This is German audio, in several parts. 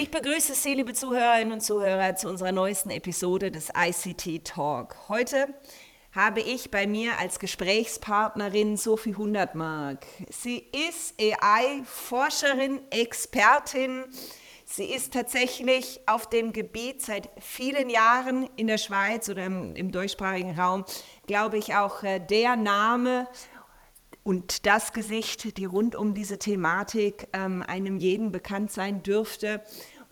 Ich begrüße Sie, liebe Zuhörerinnen und Zuhörer, zu unserer neuesten Episode des ICT Talk. Heute habe ich bei mir als Gesprächspartnerin Sophie Hundertmark. Sie ist AI-Forscherin, Expertin. Sie ist tatsächlich auf dem Gebiet seit vielen Jahren in der Schweiz oder im, im deutschsprachigen Raum, glaube ich, auch äh, der Name und das Gesicht, die rund um diese Thematik ähm, einem jeden bekannt sein dürfte.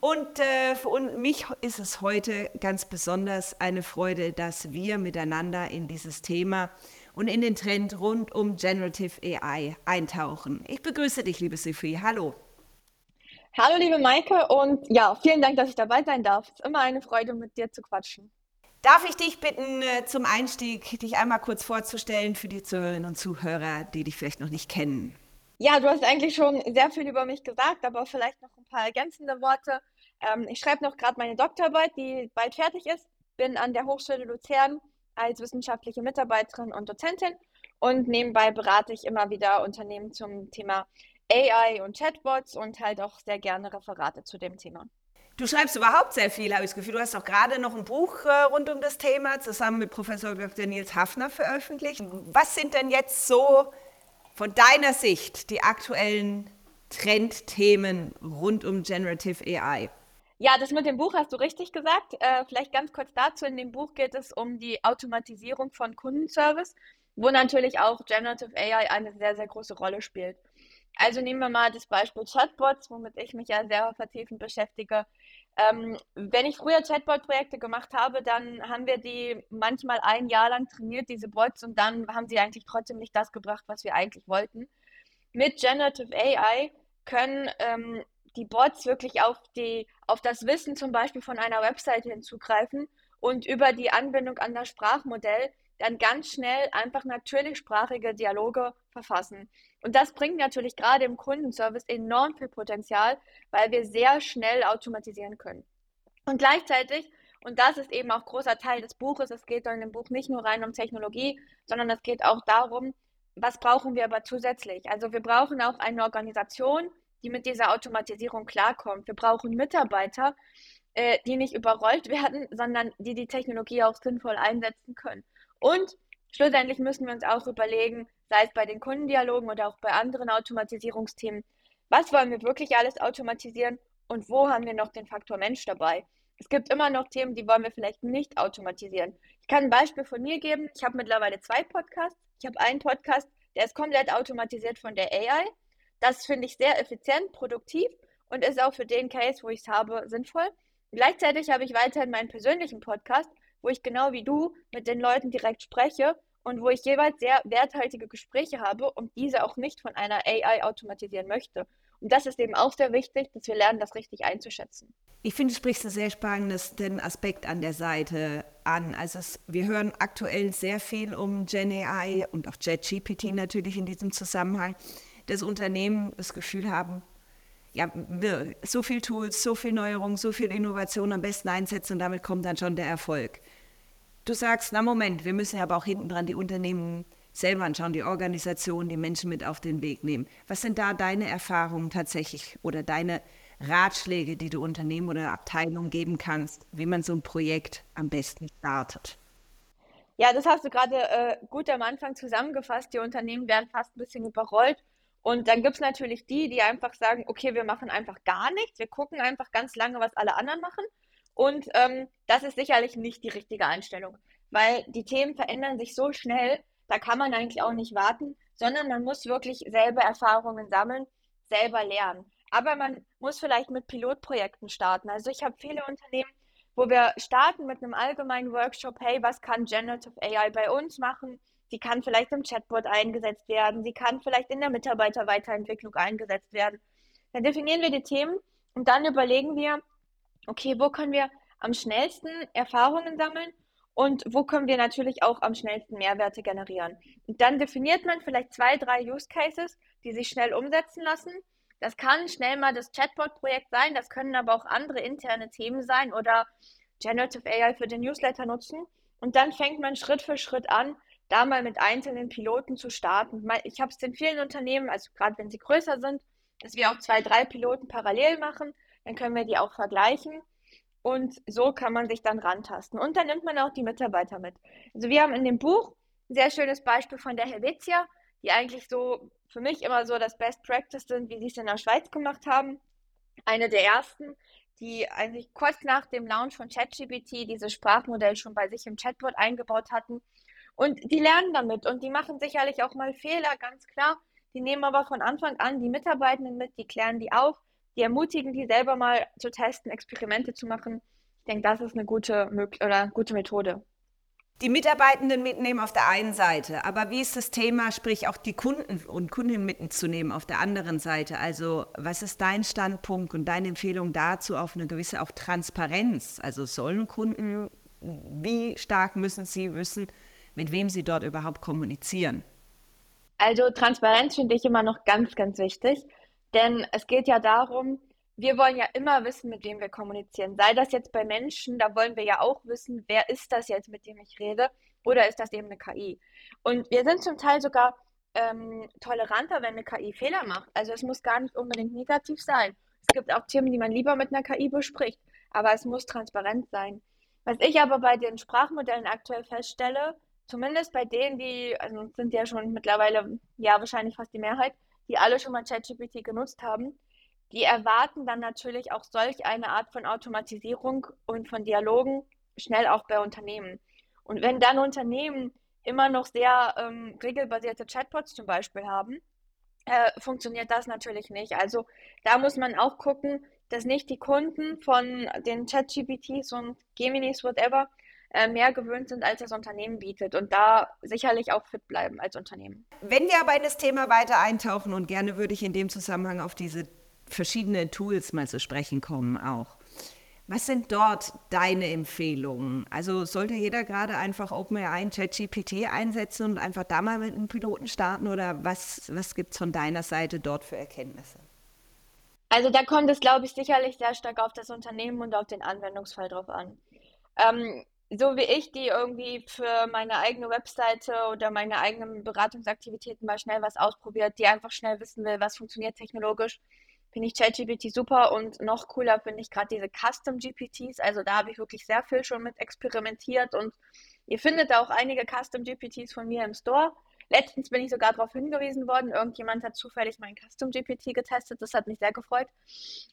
Und äh, für mich ist es heute ganz besonders eine Freude, dass wir miteinander in dieses Thema und in den Trend rund um Generative AI eintauchen. Ich begrüße dich, liebe Sophie. Hallo. Hallo, liebe Maike. Und ja, vielen Dank, dass ich dabei sein darf. Es ist immer eine Freude, mit dir zu quatschen. Darf ich dich bitten, äh, zum Einstieg dich einmal kurz vorzustellen für die Zuhörerinnen und Zuhörer, die dich vielleicht noch nicht kennen? Ja, du hast eigentlich schon sehr viel über mich gesagt, aber vielleicht noch ein paar ergänzende Worte. Ähm, ich schreibe noch gerade meine Doktorarbeit, die bald fertig ist. Bin an der Hochschule Luzern als wissenschaftliche Mitarbeiterin und Dozentin und nebenbei berate ich immer wieder Unternehmen zum Thema AI und Chatbots und halt auch sehr gerne Referate zu dem Thema. Du schreibst überhaupt sehr viel, habe ich das Gefühl. Du hast auch gerade noch ein Buch äh, rund um das Thema zusammen mit Professor Dr. Nils Hafner veröffentlicht. Was sind denn jetzt so von deiner Sicht die aktuellen Trendthemen rund um Generative AI? Ja, das mit dem Buch hast du richtig gesagt. Äh, vielleicht ganz kurz dazu. In dem Buch geht es um die Automatisierung von Kundenservice, wo natürlich auch Generative AI eine sehr, sehr große Rolle spielt. Also nehmen wir mal das Beispiel Chatbots, womit ich mich ja sehr vertiefend beschäftige. Ähm, wenn ich früher Chatbot-Projekte gemacht habe, dann haben wir die manchmal ein Jahr lang trainiert, diese Bots, und dann haben sie eigentlich trotzdem nicht das gebracht, was wir eigentlich wollten. Mit Generative AI können ähm, die Bots wirklich auf, die, auf das Wissen zum Beispiel von einer Webseite hinzugreifen und über die Anbindung an das Sprachmodell dann ganz schnell einfach natürlichsprachige Dialoge verfassen. Und das bringt natürlich gerade im Kundenservice enorm viel Potenzial, weil wir sehr schnell automatisieren können. Und gleichzeitig, und das ist eben auch großer Teil des Buches, es geht in dem Buch nicht nur rein um Technologie, sondern es geht auch darum, was brauchen wir aber zusätzlich? Also wir brauchen auch eine Organisation, die mit dieser Automatisierung klarkommt. Wir brauchen Mitarbeiter, äh, die nicht überrollt werden, sondern die die Technologie auch sinnvoll einsetzen können. Und schlussendlich müssen wir uns auch überlegen, sei es bei den Kundendialogen oder auch bei anderen Automatisierungsthemen, was wollen wir wirklich alles automatisieren und wo haben wir noch den Faktor Mensch dabei? Es gibt immer noch Themen, die wollen wir vielleicht nicht automatisieren. Ich kann ein Beispiel von mir geben. Ich habe mittlerweile zwei Podcasts. Ich habe einen Podcast, der ist komplett automatisiert von der AI. Das finde ich sehr effizient, produktiv und ist auch für den Case, wo ich es habe, sinnvoll. Gleichzeitig habe ich weiterhin meinen persönlichen Podcast, wo ich genau wie du mit den Leuten direkt spreche und wo ich jeweils sehr werthaltige Gespräche habe und diese auch nicht von einer AI automatisieren möchte. Und das ist eben auch sehr wichtig, dass wir lernen, das richtig einzuschätzen. Ich finde, du sprichst einen sehr spannenden Aspekt an der Seite an. Also es, wir hören aktuell sehr viel um Gen AI und auch JetGPT natürlich in diesem Zusammenhang, dass Unternehmen das Gefühl haben, ja, so viel Tools, so viel Neuerung, so viel Innovation am besten einsetzen und damit kommt dann schon der Erfolg. Du sagst, na Moment, wir müssen aber auch hinten dran die Unternehmen selber anschauen, die Organisation, die Menschen mit auf den Weg nehmen. Was sind da deine Erfahrungen tatsächlich oder deine Ratschläge, die du Unternehmen oder Abteilungen geben kannst, wie man so ein Projekt am besten startet? Ja, das hast du gerade äh, gut am Anfang zusammengefasst. Die Unternehmen werden fast ein bisschen überrollt und dann gibt es natürlich die, die einfach sagen, okay, wir machen einfach gar nichts, wir gucken einfach ganz lange, was alle anderen machen. Und ähm, das ist sicherlich nicht die richtige Einstellung, weil die Themen verändern sich so schnell, da kann man eigentlich auch nicht warten, sondern man muss wirklich selber Erfahrungen sammeln, selber lernen. Aber man muss vielleicht mit Pilotprojekten starten. Also ich habe viele Unternehmen, wo wir starten mit einem allgemeinen Workshop, hey, was kann Generative AI bei uns machen? Sie kann vielleicht im Chatbot eingesetzt werden. Sie kann vielleicht in der Mitarbeiterweiterentwicklung eingesetzt werden. Dann definieren wir die Themen und dann überlegen wir, okay, wo können wir am schnellsten Erfahrungen sammeln und wo können wir natürlich auch am schnellsten Mehrwerte generieren. Und dann definiert man vielleicht zwei, drei Use Cases, die sich schnell umsetzen lassen. Das kann schnell mal das Chatbot-Projekt sein, das können aber auch andere interne Themen sein oder Generative AI für den Newsletter nutzen. Und dann fängt man Schritt für Schritt an, da mal mit einzelnen Piloten zu starten. Ich habe es in vielen Unternehmen, also gerade wenn sie größer sind, dass wir auch zwei, drei Piloten parallel machen, dann können wir die auch vergleichen. Und so kann man sich dann rantasten. Und dann nimmt man auch die Mitarbeiter mit. Also wir haben in dem Buch ein sehr schönes Beispiel von der Helvetia, die eigentlich so für mich immer so das Best Practice sind, wie sie es in der Schweiz gemacht haben. Eine der ersten, die eigentlich kurz nach dem Launch von ChatGPT dieses Sprachmodell schon bei sich im Chatbot eingebaut hatten. Und die lernen damit und die machen sicherlich auch mal Fehler, ganz klar. Die nehmen aber von Anfang an die Mitarbeitenden mit, die klären die auf, die ermutigen die selber mal zu testen, Experimente zu machen. Ich denke, das ist eine gute, oder gute Methode. Die Mitarbeitenden mitnehmen auf der einen Seite, aber wie ist das Thema, sprich auch die Kunden und Kundinnen mitzunehmen auf der anderen Seite? Also was ist dein Standpunkt und deine Empfehlung dazu auf eine gewisse auch Transparenz? Also sollen Kunden, wie stark müssen sie wissen, mit wem sie dort überhaupt kommunizieren? Also Transparenz finde ich immer noch ganz, ganz wichtig, denn es geht ja darum, wir wollen ja immer wissen, mit wem wir kommunizieren. Sei das jetzt bei Menschen, da wollen wir ja auch wissen, wer ist das jetzt, mit dem ich rede, oder ist das eben eine KI. Und wir sind zum Teil sogar ähm, toleranter, wenn eine KI Fehler macht. Also es muss gar nicht unbedingt negativ sein. Es gibt auch Themen, die man lieber mit einer KI bespricht, aber es muss transparent sein. Was ich aber bei den Sprachmodellen aktuell feststelle, zumindest bei denen, die, also sind ja schon mittlerweile, ja wahrscheinlich fast die Mehrheit, die alle schon mal ChatGPT genutzt haben, die erwarten dann natürlich auch solch eine Art von Automatisierung und von Dialogen schnell auch bei Unternehmen. Und wenn dann Unternehmen immer noch sehr ähm, regelbasierte Chatbots zum Beispiel haben, äh, funktioniert das natürlich nicht. Also da muss man auch gucken, dass nicht die Kunden von den ChatGPTs und Geminis, whatever, äh, mehr gewöhnt sind, als das Unternehmen bietet und da sicherlich auch fit bleiben als Unternehmen. Wenn wir aber in das Thema weiter eintauchen und gerne würde ich in dem Zusammenhang auf diese verschiedene Tools mal zu sprechen kommen auch. Was sind dort deine Empfehlungen? Also sollte jeder gerade einfach OpenAI und ChatGPT einsetzen und einfach da mal mit einem Piloten starten oder was, was gibt es von deiner Seite dort für Erkenntnisse? Also da kommt es, glaube ich, sicherlich sehr stark auf das Unternehmen und auf den Anwendungsfall drauf an. Ähm, so wie ich, die irgendwie für meine eigene Webseite oder meine eigenen Beratungsaktivitäten mal schnell was ausprobiert, die einfach schnell wissen will, was funktioniert technologisch, finde ich ChatGPT super und noch cooler finde ich gerade diese Custom GPTs. Also da habe ich wirklich sehr viel schon mit experimentiert und ihr findet auch einige Custom GPTs von mir im Store. Letztens bin ich sogar darauf hingewiesen worden, irgendjemand hat zufällig mein Custom GPT getestet, das hat mich sehr gefreut.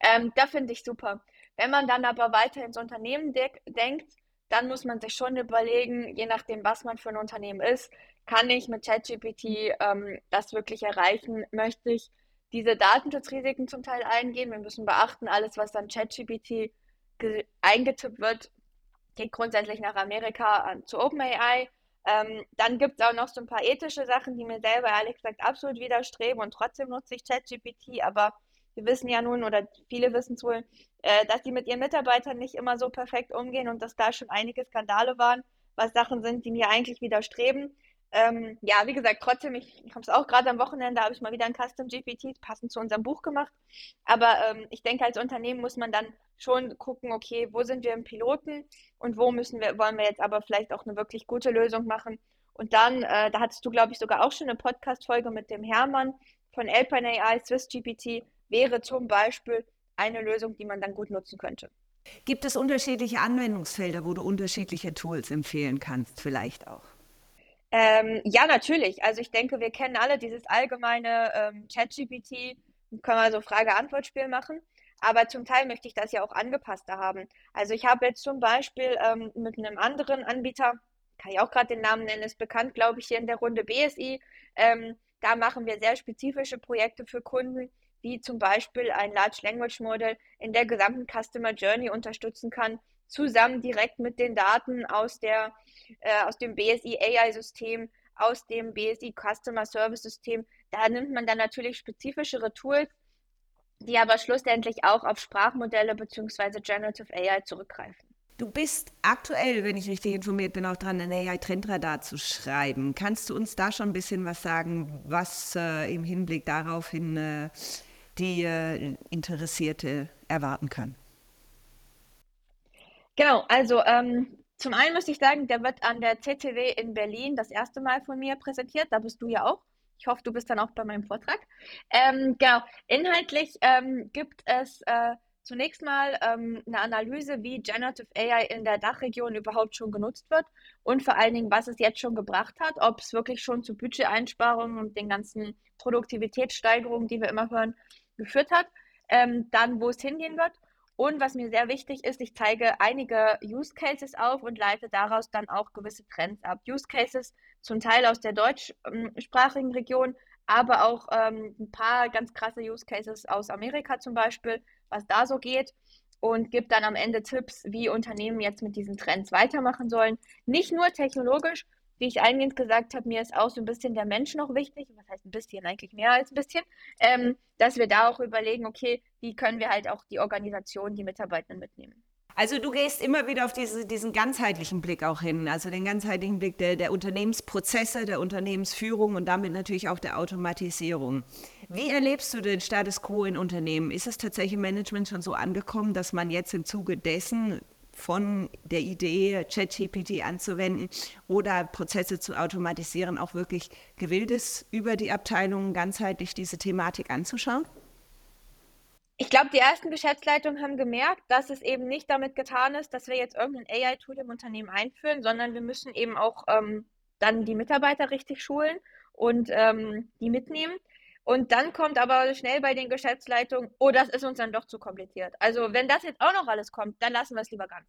Ähm, da finde ich super. Wenn man dann aber weiter ins Unternehmen de denkt, dann muss man sich schon überlegen, je nachdem, was man für ein Unternehmen ist, kann ich mit ChatGPT ähm, das wirklich erreichen? Möchte ich diese Datenschutzrisiken zum Teil eingehen. Wir müssen beachten, alles, was dann ChatGPT eingetippt wird, geht grundsätzlich nach Amerika äh, zu OpenAI. Ähm, dann gibt es auch noch so ein paar ethische Sachen, die mir selber ehrlich gesagt absolut widerstreben und trotzdem nutze ich ChatGPT, aber wir wissen ja nun, oder viele wissen es wohl, äh, dass die mit ihren Mitarbeitern nicht immer so perfekt umgehen und dass da schon einige Skandale waren, was Sachen sind, die mir eigentlich widerstreben. Ähm, ja, wie gesagt, trotzdem, ich habe es auch gerade am Wochenende, habe ich mal wieder ein Custom GPT passend zu unserem Buch gemacht. Aber ähm, ich denke, als Unternehmen muss man dann schon gucken, okay, wo sind wir im Piloten und wo müssen wir, wollen wir jetzt aber vielleicht auch eine wirklich gute Lösung machen. Und dann, äh, da hattest du, glaube ich, sogar auch schon eine Podcast-Folge mit dem Hermann von Alpine AI, Swiss GPT, wäre zum Beispiel eine Lösung, die man dann gut nutzen könnte. Gibt es unterschiedliche Anwendungsfelder, wo du unterschiedliche Tools empfehlen kannst, vielleicht auch? Ähm, ja, natürlich. Also ich denke, wir kennen alle dieses allgemeine ähm, ChatGPT, können wir so Frage-Antwort-Spiel machen. Aber zum Teil möchte ich das ja auch angepasster haben. Also ich habe jetzt zum Beispiel ähm, mit einem anderen Anbieter, kann ich auch gerade den Namen nennen, ist bekannt, glaube ich, hier in der Runde BSI. Ähm, da machen wir sehr spezifische Projekte für Kunden, wie zum Beispiel ein Large Language Model in der gesamten Customer Journey unterstützen kann, zusammen direkt mit den Daten aus, der, äh, aus dem BSI AI-System, aus dem BSI Customer Service System. Da nimmt man dann natürlich spezifischere Tools, die aber schlussendlich auch auf Sprachmodelle bzw. Generative AI zurückgreifen. Du bist aktuell, wenn ich richtig informiert bin, auch dran, ein AI-Trendradar zu schreiben. Kannst du uns da schon ein bisschen was sagen, was äh, im Hinblick darauf hin äh, die äh, Interessierte erwarten kann? Genau, also ähm, zum einen muss ich sagen, der wird an der CCW in Berlin das erste Mal von mir präsentiert. Da bist du ja auch. Ich hoffe, du bist dann auch bei meinem Vortrag. Ähm, genau, inhaltlich ähm, gibt es äh, zunächst mal ähm, eine Analyse, wie Generative AI in der Dachregion überhaupt schon genutzt wird und vor allen Dingen, was es jetzt schon gebracht hat, ob es wirklich schon zu Budgeteinsparungen und den ganzen Produktivitätssteigerungen, die wir immer hören, geführt hat. Ähm, dann, wo es hingehen wird. Und was mir sehr wichtig ist, ich zeige einige Use Cases auf und leite daraus dann auch gewisse Trends ab. Use Cases zum Teil aus der deutschsprachigen Region, aber auch ähm, ein paar ganz krasse Use Cases aus Amerika zum Beispiel, was da so geht und gibt dann am Ende Tipps, wie Unternehmen jetzt mit diesen Trends weitermachen sollen. Nicht nur technologisch, wie ich eingehend gesagt habe, mir ist auch so ein bisschen der Mensch noch wichtig. Was heißt ein bisschen? Eigentlich mehr als ein bisschen. Ähm, dass wir da auch überlegen, okay, wie können wir halt auch die Organisation, die Mitarbeitenden mitnehmen. Also du gehst immer wieder auf diese, diesen ganzheitlichen Blick auch hin, also den ganzheitlichen Blick der, der Unternehmensprozesse, der Unternehmensführung und damit natürlich auch der Automatisierung. Wie erlebst du den Status quo in Unternehmen? Ist es tatsächlich im Management schon so angekommen, dass man jetzt im Zuge dessen von der Idee, ChatGPT anzuwenden oder Prozesse zu automatisieren, auch wirklich gewillt ist, über die Abteilungen ganzheitlich diese Thematik anzuschauen? Ich glaube, die ersten Geschäftsleitungen haben gemerkt, dass es eben nicht damit getan ist, dass wir jetzt irgendein AI-Tool im Unternehmen einführen, sondern wir müssen eben auch ähm, dann die Mitarbeiter richtig schulen und ähm, die mitnehmen. Und dann kommt aber schnell bei den Geschäftsleitungen, oh, das ist uns dann doch zu kompliziert. Also wenn das jetzt auch noch alles kommt, dann lassen wir es lieber ganz.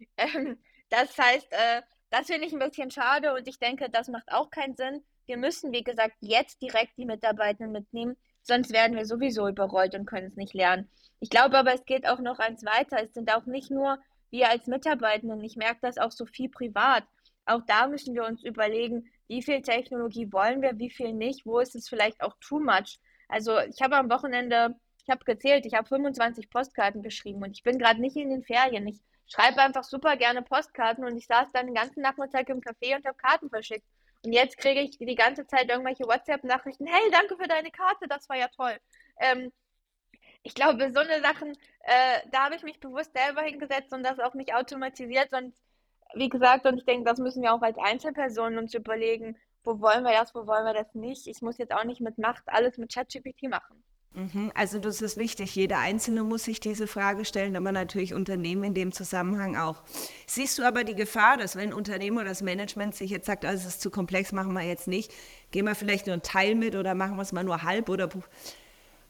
Ähm, das heißt, äh, das finde ich ein bisschen schade und ich denke, das macht auch keinen Sinn. Wir müssen, wie gesagt, jetzt direkt die Mitarbeitenden mitnehmen sonst werden wir sowieso überrollt und können es nicht lernen. Ich glaube aber, es geht auch noch eins weiter. Es sind auch nicht nur wir als Mitarbeitenden, ich merke das auch so viel privat. Auch da müssen wir uns überlegen, wie viel Technologie wollen wir, wie viel nicht, wo ist es vielleicht auch too much. Also ich habe am Wochenende, ich habe gezählt, ich habe 25 Postkarten geschrieben und ich bin gerade nicht in den Ferien. Ich schreibe einfach super gerne Postkarten und ich saß dann den ganzen Nachmittag im Café und habe Karten verschickt. Und jetzt kriege ich die ganze Zeit irgendwelche WhatsApp-Nachrichten. Hey, danke für deine Karte, das war ja toll. Ähm, ich glaube, so eine Sachen, äh, da habe ich mich bewusst selber hingesetzt und das auch nicht automatisiert. Und wie gesagt, und ich denke, das müssen wir auch als Einzelpersonen uns überlegen, wo wollen wir das, wo wollen wir das nicht. Ich muss jetzt auch nicht mit Macht alles mit ChatGPT machen. Mhm, also das ist wichtig. Jeder Einzelne muss sich diese Frage stellen, aber natürlich Unternehmen in dem Zusammenhang auch. Siehst du aber die Gefahr, dass wenn Unternehmen oder das Management sich jetzt sagt, also es ist zu komplex, machen wir jetzt nicht, gehen wir vielleicht nur einen Teil mit oder machen wir es mal nur halb oder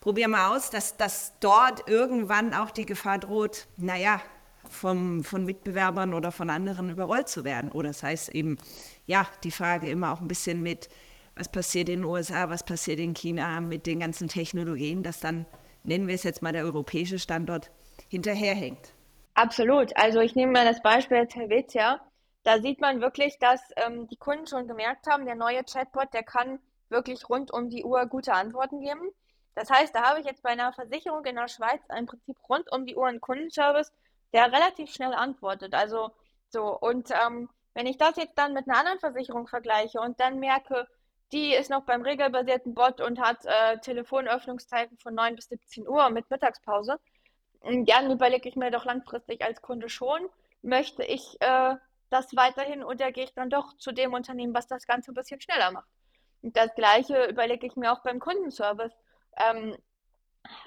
probieren wir aus, dass, dass dort irgendwann auch die Gefahr droht, naja, vom, von Mitbewerbern oder von anderen überrollt zu werden. Oder das heißt eben, ja, die Frage immer auch ein bisschen mit, was passiert in den USA, was passiert in China mit den ganzen Technologien, dass dann, nennen wir es jetzt mal, der europäische Standort hinterherhängt. Absolut. Also ich nehme mal das Beispiel Helvetia. Da sieht man wirklich, dass ähm, die Kunden schon gemerkt haben, der neue Chatbot, der kann wirklich rund um die Uhr gute Antworten geben. Das heißt, da habe ich jetzt bei einer Versicherung in der Schweiz im Prinzip rund um die Uhr einen Kundenservice, der relativ schnell antwortet. Also so, und ähm, wenn ich das jetzt dann mit einer anderen Versicherung vergleiche und dann merke, die ist noch beim regelbasierten Bot und hat äh, Telefonöffnungszeiten von 9 bis 17 Uhr mit Mittagspause. Dann überlege ich mir doch langfristig als Kunde schon, möchte ich äh, das weiterhin oder gehe ich dann doch zu dem Unternehmen, was das Ganze ein bisschen schneller macht. Und das gleiche überlege ich mir auch beim Kundenservice. Ähm,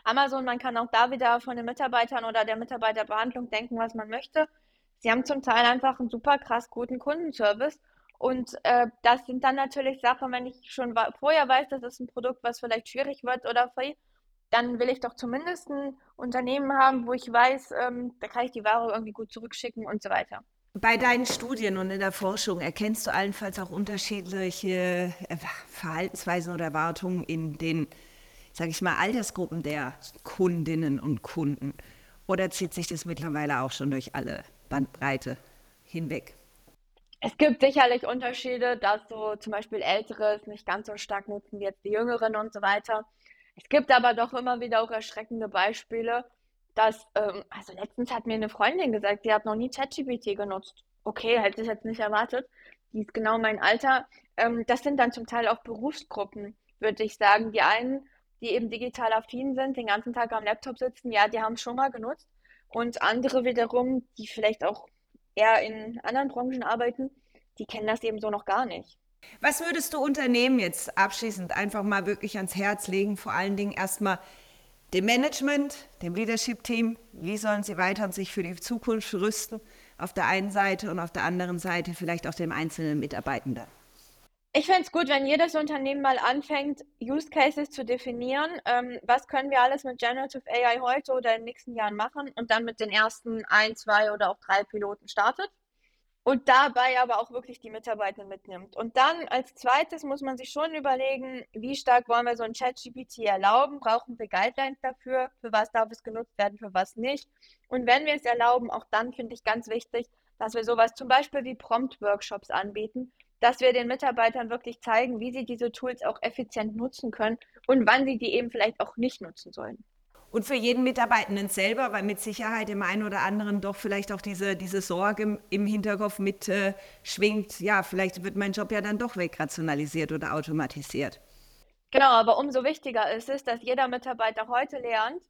Amazon, man kann auch da wieder von den Mitarbeitern oder der Mitarbeiterbehandlung denken, was man möchte. Sie haben zum Teil einfach einen super krass guten Kundenservice und äh, das sind dann natürlich Sachen, wenn ich schon vorher weiß, das ist ein Produkt, was vielleicht schwierig wird oder free, dann will ich doch zumindest ein Unternehmen haben, wo ich weiß, ähm, da kann ich die Ware irgendwie gut zurückschicken und so weiter. Bei deinen Studien und in der Forschung erkennst du allenfalls auch unterschiedliche äh, Verhaltensweisen oder Erwartungen in den, sage ich mal, Altersgruppen der Kundinnen und Kunden? Oder zieht sich das mittlerweile auch schon durch alle Bandbreite hinweg? Es gibt sicherlich Unterschiede, dass so zum Beispiel Ältere es nicht ganz so stark nutzen wie jetzt die Jüngeren und so weiter. Es gibt aber doch immer wieder auch erschreckende Beispiele, dass, ähm, also letztens hat mir eine Freundin gesagt, die hat noch nie ChatGPT genutzt. Okay, hätte ich jetzt nicht erwartet. Die ist genau mein Alter. Ähm, das sind dann zum Teil auch Berufsgruppen, würde ich sagen. Die einen, die eben digital affin sind, den ganzen Tag am Laptop sitzen, ja, die haben es schon mal genutzt. Und andere wiederum, die vielleicht auch eher in anderen Branchen arbeiten, die kennen das eben so noch gar nicht. Was würdest du Unternehmen jetzt abschließend einfach mal wirklich ans Herz legen? Vor allen Dingen erstmal dem Management, dem Leadership-Team, wie sollen sie weiter sich für die Zukunft rüsten, auf der einen Seite und auf der anderen Seite vielleicht auch dem einzelnen Mitarbeitenden? Ich fände es gut, wenn jedes Unternehmen mal anfängt, Use Cases zu definieren. Ähm, was können wir alles mit Generative AI heute oder in den nächsten Jahren machen und dann mit den ersten ein, zwei oder auch drei Piloten startet und dabei aber auch wirklich die Mitarbeiter mitnimmt. Und dann als zweites muss man sich schon überlegen, wie stark wollen wir so ein Chat-GPT erlauben? Brauchen wir Guidelines dafür? Für was darf es genutzt werden, für was nicht? Und wenn wir es erlauben, auch dann finde ich ganz wichtig, dass wir sowas zum Beispiel wie Prompt-Workshops anbieten, dass wir den Mitarbeitern wirklich zeigen, wie sie diese Tools auch effizient nutzen können und wann sie die eben vielleicht auch nicht nutzen sollen. Und für jeden Mitarbeitenden selber, weil mit Sicherheit im einen oder anderen doch vielleicht auch diese, diese Sorge im Hinterkopf mit äh, schwingt, ja, vielleicht wird mein Job ja dann doch wegrationalisiert oder automatisiert. Genau, aber umso wichtiger ist es, dass jeder Mitarbeiter heute lernt,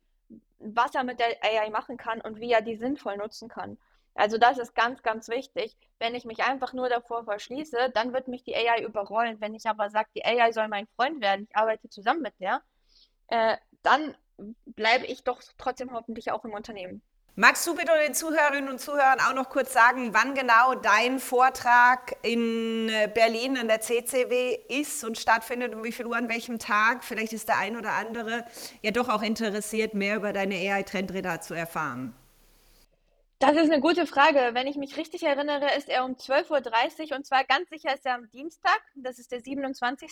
was er mit der AI machen kann und wie er die sinnvoll nutzen kann. Also das ist ganz, ganz wichtig. Wenn ich mich einfach nur davor verschließe, dann wird mich die AI überrollen. Wenn ich aber sage, die AI soll mein Freund werden, ich arbeite zusammen mit der, äh, dann bleibe ich doch trotzdem hoffentlich auch im Unternehmen. Magst du bitte den Zuhörerinnen und Zuhörern auch noch kurz sagen, wann genau dein Vortrag in äh, Berlin an der CCW ist und stattfindet und wie viel Uhr an welchem Tag? Vielleicht ist der ein oder andere ja doch auch interessiert, mehr über deine AI-Trendräder zu erfahren. Das ist eine gute Frage. Wenn ich mich richtig erinnere, ist er um 12.30 Uhr und zwar ganz sicher ist er am Dienstag, das ist der 27.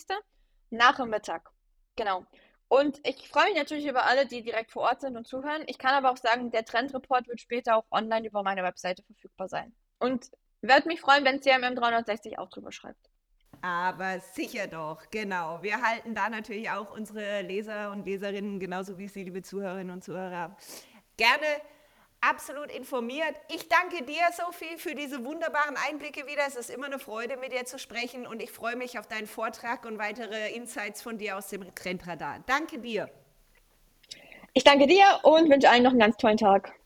Nachmittag. Genau. Und ich freue mich natürlich über alle, die direkt vor Ort sind und zuhören. Ich kann aber auch sagen, der Trendreport wird später auch online über meine Webseite verfügbar sein. Und werde mich freuen, wenn CMM 360 auch drüber schreibt. Aber sicher doch, genau. Wir halten da natürlich auch unsere Leser und Leserinnen, genauso wie Sie, liebe Zuhörerinnen und Zuhörer, gerne absolut informiert. Ich danke dir, Sophie, für diese wunderbaren Einblicke wieder. Es ist immer eine Freude, mit dir zu sprechen und ich freue mich auf deinen Vortrag und weitere Insights von dir aus dem Trendradar. Danke dir. Ich danke dir und wünsche allen noch einen ganz tollen Tag.